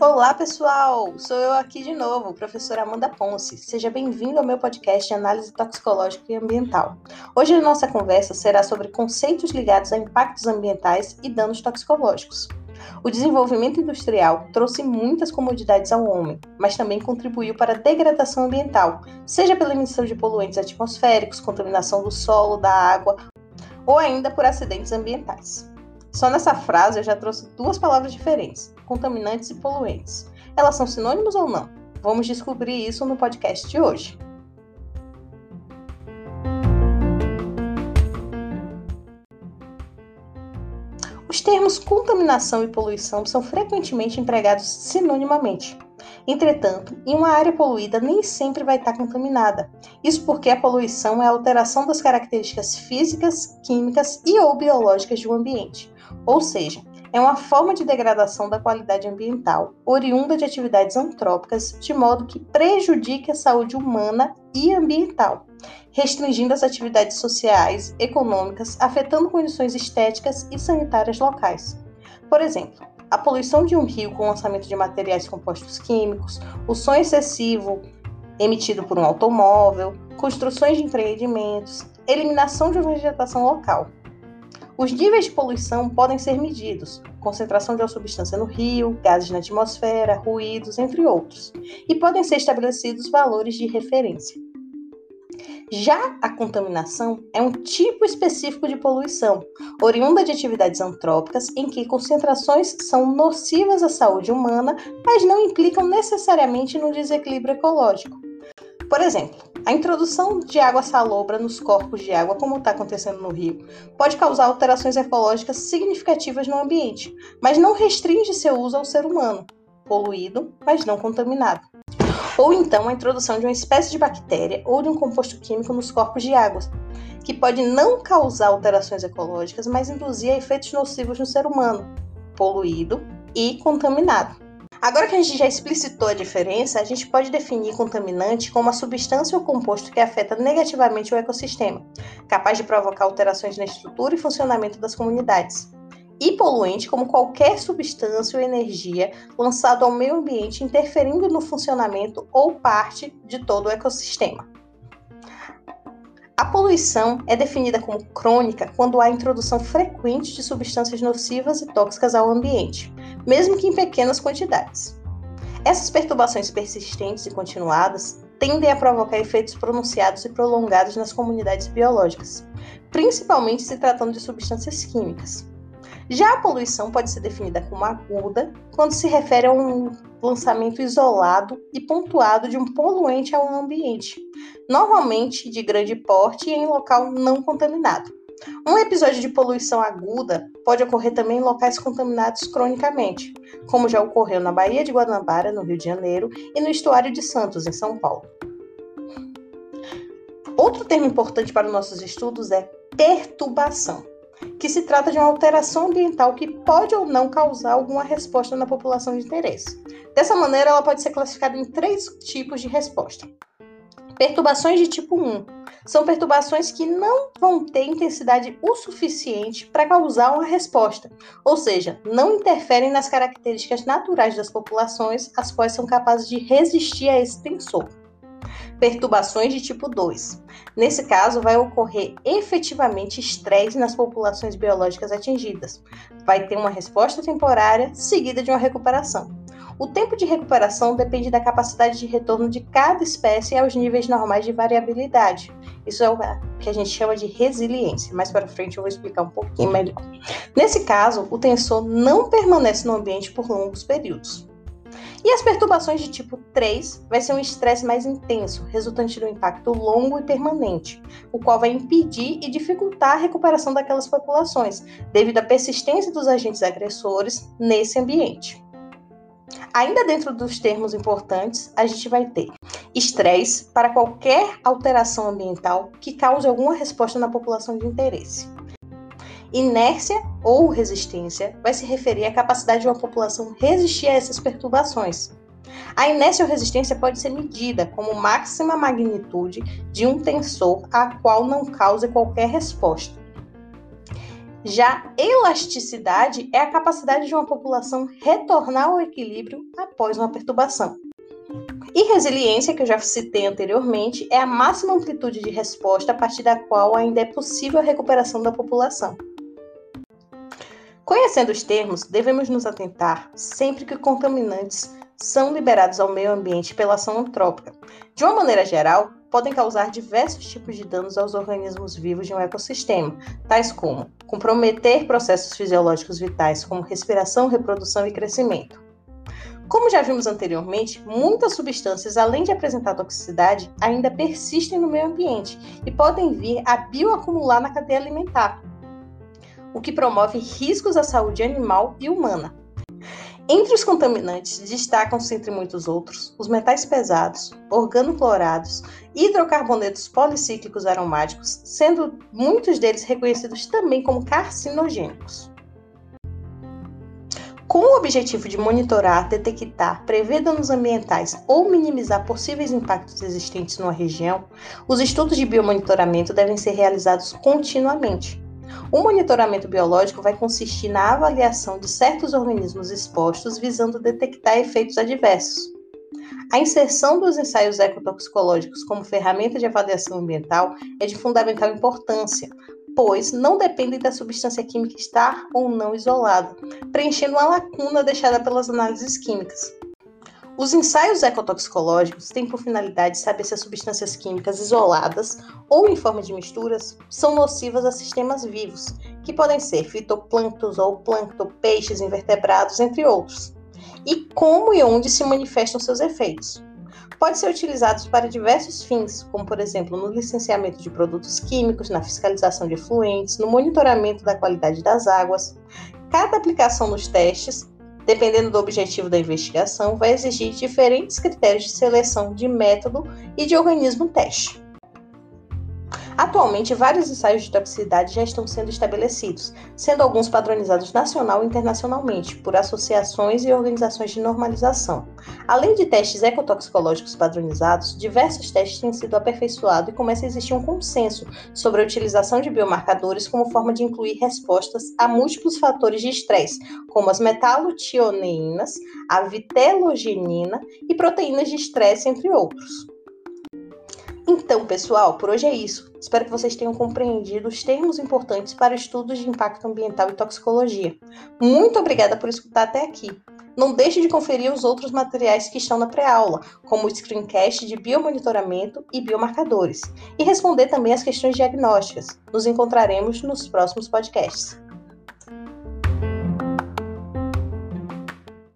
Olá, pessoal! Sou eu aqui de novo, professora Amanda Ponce. Seja bem-vindo ao meu podcast de análise toxicológica e ambiental. Hoje a nossa conversa será sobre conceitos ligados a impactos ambientais e danos toxicológicos. O desenvolvimento industrial trouxe muitas comodidades ao homem, mas também contribuiu para a degradação ambiental, seja pela emissão de poluentes atmosféricos, contaminação do solo, da água ou ainda por acidentes ambientais. Só nessa frase eu já trouxe duas palavras diferentes: contaminantes e poluentes. Elas são sinônimos ou não? Vamos descobrir isso no podcast de hoje. Os termos contaminação e poluição são frequentemente empregados sinonimamente. Entretanto, em uma área poluída nem sempre vai estar contaminada. Isso porque a poluição é a alteração das características físicas, químicas e ou biológicas um ambiente. Ou seja, é uma forma de degradação da qualidade ambiental, oriunda de atividades antrópicas, de modo que prejudique a saúde humana e ambiental, restringindo as atividades sociais, econômicas, afetando condições estéticas e sanitárias locais. Por exemplo, a poluição de um rio com lançamento de materiais compostos químicos, o som excessivo emitido por um automóvel, construções de empreendimentos, eliminação de vegetação local. Os níveis de poluição podem ser medidos, concentração de uma substância no rio, gases na atmosfera, ruídos, entre outros, e podem ser estabelecidos valores de referência. Já a contaminação é um tipo específico de poluição, oriunda de atividades antrópicas em que concentrações são nocivas à saúde humana, mas não implicam necessariamente no desequilíbrio ecológico. Por exemplo, a introdução de água salobra nos corpos de água, como está acontecendo no Rio, pode causar alterações ecológicas significativas no ambiente, mas não restringe seu uso ao ser humano, poluído, mas não contaminado. Ou então a introdução de uma espécie de bactéria ou de um composto químico nos corpos de água, que pode não causar alterações ecológicas, mas induzir efeitos nocivos no ser humano, poluído e contaminado. Agora que a gente já explicitou a diferença, a gente pode definir contaminante como uma substância ou composto que afeta negativamente o ecossistema, capaz de provocar alterações na estrutura e funcionamento das comunidades. E poluente como qualquer substância ou energia lançado ao meio ambiente interferindo no funcionamento ou parte de todo o ecossistema. A poluição é definida como crônica quando há introdução frequente de substâncias nocivas e tóxicas ao ambiente, mesmo que em pequenas quantidades. Essas perturbações persistentes e continuadas tendem a provocar efeitos pronunciados e prolongados nas comunidades biológicas, principalmente se tratando de substâncias químicas. Já a poluição pode ser definida como aguda quando se refere a um lançamento isolado e pontuado de um poluente ao ambiente, normalmente de grande porte e em local não contaminado. Um episódio de poluição aguda pode ocorrer também em locais contaminados cronicamente, como já ocorreu na Baía de Guanabara, no Rio de Janeiro, e no Estuário de Santos, em São Paulo. Outro termo importante para os nossos estudos é perturbação que se trata de uma alteração ambiental que pode ou não causar alguma resposta na população de interesse. Dessa maneira, ela pode ser classificada em três tipos de resposta. Perturbações de tipo 1 são perturbações que não vão ter intensidade o suficiente para causar uma resposta, ou seja, não interferem nas características naturais das populações, as quais são capazes de resistir a esse tensor perturbações de tipo 2. Nesse caso, vai ocorrer efetivamente estresse nas populações biológicas atingidas. Vai ter uma resposta temporária seguida de uma recuperação. O tempo de recuperação depende da capacidade de retorno de cada espécie aos níveis normais de variabilidade. Isso é o que a gente chama de resiliência. Mais para frente eu vou explicar um pouquinho melhor. Nesse caso, o tensor não permanece no ambiente por longos períodos. E as perturbações de tipo 3 vai ser um estresse mais intenso, resultante do impacto longo e permanente, o qual vai impedir e dificultar a recuperação daquelas populações, devido à persistência dos agentes agressores nesse ambiente. Ainda dentro dos termos importantes, a gente vai ter estresse para qualquer alteração ambiental que cause alguma resposta na população de interesse. Inércia ou resistência vai se referir à capacidade de uma população resistir a essas perturbações. A inércia ou resistência pode ser medida como máxima magnitude de um tensor a qual não cause qualquer resposta. Já elasticidade é a capacidade de uma população retornar ao equilíbrio após uma perturbação. E resiliência, que eu já citei anteriormente, é a máxima amplitude de resposta a partir da qual ainda é possível a recuperação da população. Conhecendo os termos, devemos nos atentar sempre que contaminantes são liberados ao meio ambiente pela ação antrópica. De uma maneira geral, podem causar diversos tipos de danos aos organismos vivos de um ecossistema, tais como comprometer processos fisiológicos vitais como respiração, reprodução e crescimento. Como já vimos anteriormente, muitas substâncias, além de apresentar toxicidade, ainda persistem no meio ambiente e podem vir a bioacumular na cadeia alimentar, o que promove riscos à saúde animal e humana. Entre os contaminantes destacam-se, entre muitos outros, os metais pesados, organoclorados, hidrocarbonetos policíclicos aromáticos, sendo muitos deles reconhecidos também como carcinogênicos. Com o objetivo de monitorar, detectar, prever danos ambientais ou minimizar possíveis impactos existentes numa região, os estudos de biomonitoramento devem ser realizados continuamente o monitoramento biológico vai consistir na avaliação de certos organismos expostos visando detectar efeitos adversos. A inserção dos ensaios ecotoxicológicos como ferramenta de avaliação ambiental é de fundamental importância, pois não dependem da substância química estar ou não isolada, preenchendo uma lacuna deixada pelas análises químicas. Os ensaios ecotoxicológicos têm por finalidade saber se as substâncias químicas isoladas ou em forma de misturas são nocivas a sistemas vivos, que podem ser fitoplânctons ou plâncton, peixes, invertebrados, entre outros, e como e onde se manifestam seus efeitos. Pode ser utilizados para diversos fins, como por exemplo no licenciamento de produtos químicos, na fiscalização de efluentes, no monitoramento da qualidade das águas. Cada aplicação nos testes dependendo do objetivo da investigação, vai exigir diferentes critérios de seleção de método e de organismo teste. Atualmente, vários ensaios de toxicidade já estão sendo estabelecidos, sendo alguns padronizados nacional e internacionalmente por associações e organizações de normalização. Além de testes ecotoxicológicos padronizados, diversos testes têm sido aperfeiçoados e começa a existir um consenso sobre a utilização de biomarcadores como forma de incluir respostas a múltiplos fatores de estresse, como as metalotioneinas, a vitelogenina e proteínas de estresse, entre outros. Então, pessoal, por hoje é isso. Espero que vocês tenham compreendido os termos importantes para estudos de impacto ambiental e toxicologia. Muito obrigada por escutar até aqui. Não deixe de conferir os outros materiais que estão na pré-aula, como o screencast de biomonitoramento e biomarcadores, e responder também as questões diagnósticas. Nos encontraremos nos próximos podcasts.